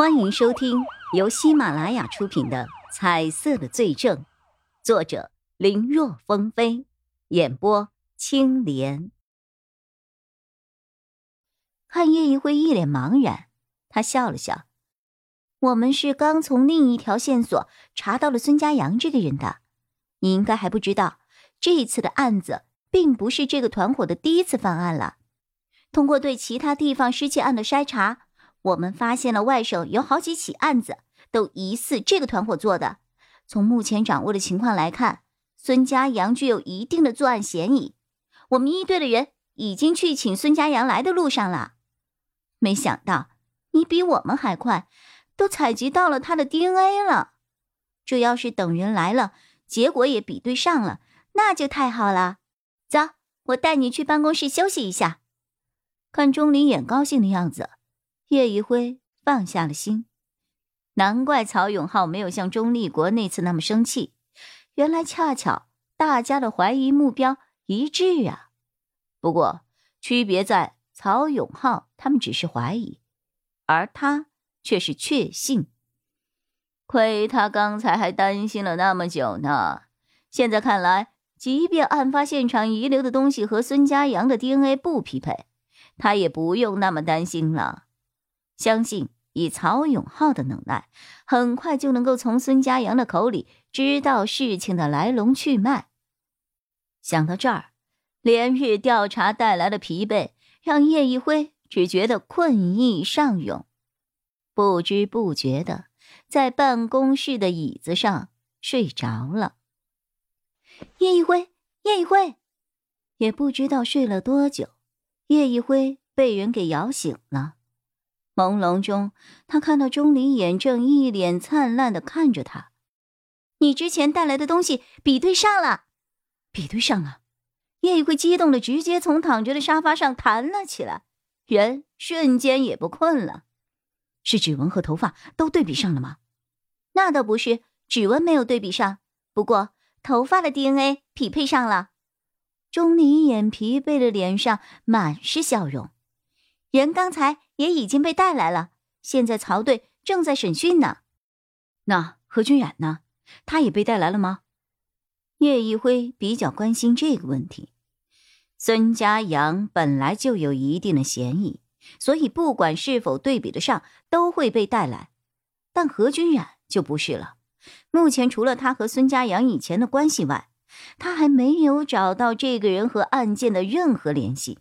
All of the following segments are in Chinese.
欢迎收听由喜马拉雅出品的《彩色的罪证》，作者林若风飞，演播青莲。看叶一辉一脸茫然，他笑了笑：“我们是刚从另一条线索查到了孙家阳这个人的，你应该还不知道，这一次的案子并不是这个团伙的第一次犯案了。通过对其他地方失窃案的筛查。”我们发现了外省有好几起案子，都疑似这个团伙做的。从目前掌握的情况来看，孙家阳具有一定的作案嫌疑。我们一队的人已经去请孙家阳来的路上了。没想到你比我们还快，都采集到了他的 DNA 了。这要是等人来了，结果也比对上了，那就太好了。走，我带你去办公室休息一下。看钟离眼高兴的样子。叶一辉放下了心，难怪曹永浩没有像钟立国那次那么生气。原来恰巧大家的怀疑目标一致啊！不过区别在曹永浩他们只是怀疑，而他却是确信。亏他刚才还担心了那么久呢，现在看来，即便案发现场遗留的东西和孙家阳的 DNA 不匹配，他也不用那么担心了。相信以曹永浩的能耐，很快就能够从孙家阳的口里知道事情的来龙去脉。想到这儿，连日调查带来的疲惫让叶一辉只觉得困意上涌，不知不觉的在办公室的椅子上睡着了。叶一辉，叶一辉，也不知道睡了多久，叶一辉被人给摇醒了。朦胧中，他看到钟离眼正一脸灿烂的看着他。你之前带来的东西比对上了，比对上了。叶一辉激动的直接从躺着的沙发上弹了起来，人瞬间也不困了。是指纹和头发都对比上了吗？那倒不是，指纹没有对比上，不过头发的 DNA 匹配上了。钟离眼疲惫的脸上满是笑容。人刚才也已经被带来了，现在曹队正在审讯呢。那何君染呢？他也被带来了吗？叶一辉比较关心这个问题。孙家阳本来就有一定的嫌疑，所以不管是否对比得上，都会被带来。但何君染就不是了。目前除了他和孙家阳以前的关系外，他还没有找到这个人和案件的任何联系。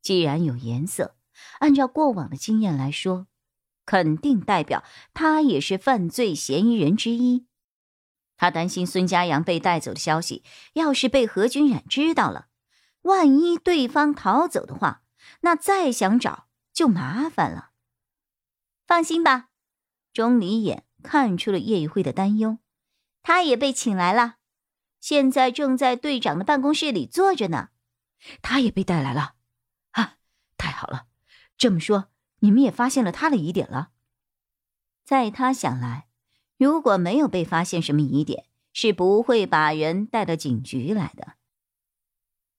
既然有颜色。按照过往的经验来说，肯定代表他也是犯罪嫌疑人之一。他担心孙家阳被带走的消息，要是被何君染知道了，万一对方逃走的话，那再想找就麻烦了。放心吧，钟离眼看出了叶玉辉的担忧，他也被请来了，现在正在队长的办公室里坐着呢。他也被带来了，啊，太好了！这么说，你们也发现了他的疑点了。在他想来，如果没有被发现什么疑点，是不会把人带到警局来的。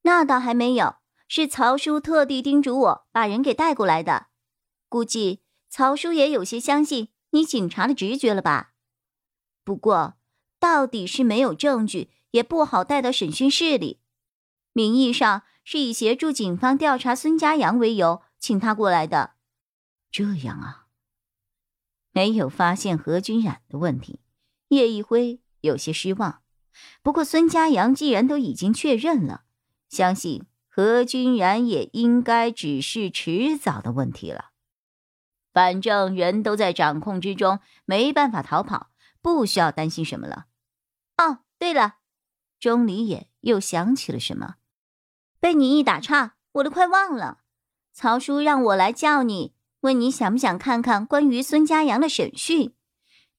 那倒还没有，是曹叔特地叮嘱我把人给带过来的。估计曹叔也有些相信你警察的直觉了吧？不过，到底是没有证据，也不好带到审讯室里。名义上是以协助警方调查孙家阳为由。请他过来的，这样啊。没有发现何君染的问题，叶一辉有些失望。不过孙家阳既然都已经确认了，相信何君染也应该只是迟早的问题了。反正人都在掌控之中，没办法逃跑，不需要担心什么了。哦，对了，钟离也又想起了什么，被你一打岔，我都快忘了。曹叔让我来叫你，问你想不想看看关于孙家阳的审讯。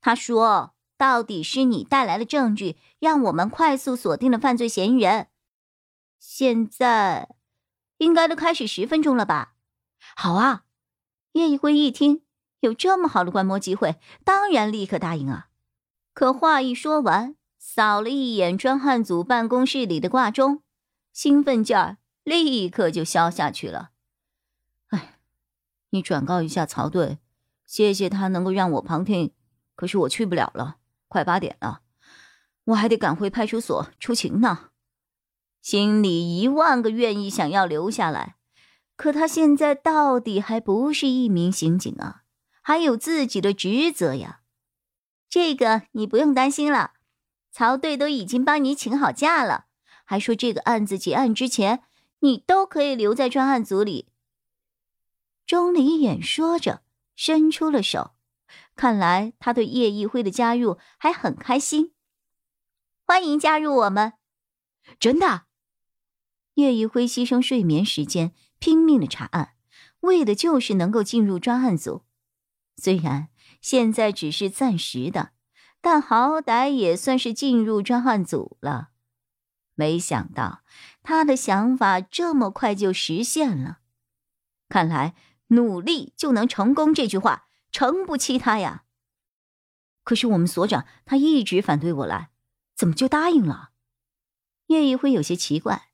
他说，到底是你带来了证据，让我们快速锁定了犯罪嫌疑人。现在应该都开始十分钟了吧？好啊！叶一辉一听有这么好的观摩机会，当然立刻答应啊。可话一说完，扫了一眼专案组办公室里的挂钟，兴奋劲儿立刻就消下去了。你转告一下曹队，谢谢他能够让我旁听，可是我去不了了，快八点了，我还得赶回派出所出勤呢。心里一万个愿意想要留下来，可他现在到底还不是一名刑警啊，还有自己的职责呀。这个你不用担心了，曹队都已经帮你请好假了，还说这个案子结案之前，你都可以留在专案组里。钟离眼说着，伸出了手，看来他对叶一辉的加入还很开心。欢迎加入我们，真的。叶一辉牺牲睡眠时间，拼命的查案，为的就是能够进入专案组。虽然现在只是暂时的，但好歹也算是进入专案组了。没想到他的想法这么快就实现了。看来努力就能成功这句话诚不欺他呀。可是我们所长他一直反对我来，怎么就答应了？叶一辉有些奇怪。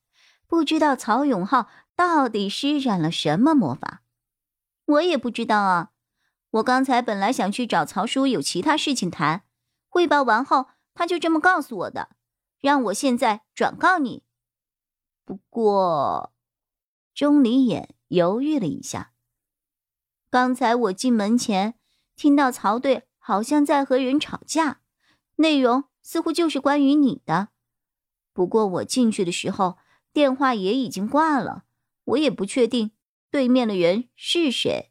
不知道曹永浩到底施展了什么魔法，我也不知道啊。我刚才本来想去找曹叔有其他事情谈，汇报完后他就这么告诉我的，让我现在转告你。不过，钟离眼犹豫了一下。刚才我进门前听到曹队好像在和人吵架，内容似乎就是关于你的。不过我进去的时候。电话也已经挂了，我也不确定对面的人是谁，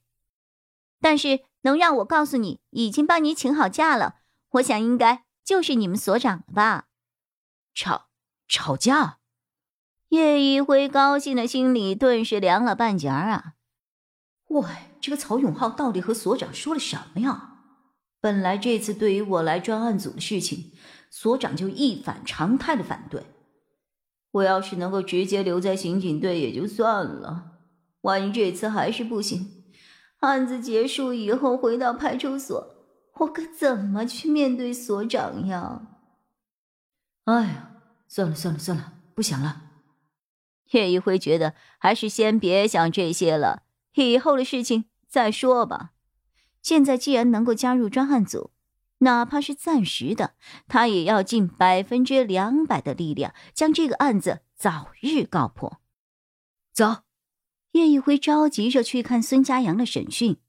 但是能让我告诉你已经帮你请好假了，我想应该就是你们所长了吧？吵吵架，叶一辉高兴的心里顿时凉了半截儿啊！喂，这个曹永浩到底和所长说了什么呀？本来这次对于我来专案组的事情，所长就一反常态的反对。我要是能够直接留在刑警队也就算了，万一这次还是不行，案子结束以后回到派出所，我可怎么去面对所长呀？哎呀，算了算了算了，不想了。叶一辉觉得还是先别想这些了，以后的事情再说吧。现在既然能够加入专案组。哪怕是暂时的，他也要尽百分之两百的力量，将这个案子早日告破。走，叶一辉着急着去看孙家阳的审讯，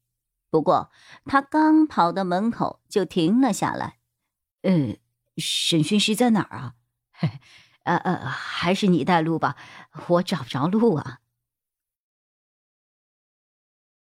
不过他刚跑到门口就停了下来。呃，审讯室在哪儿啊？呃呃，还是你带路吧，我找不着路啊。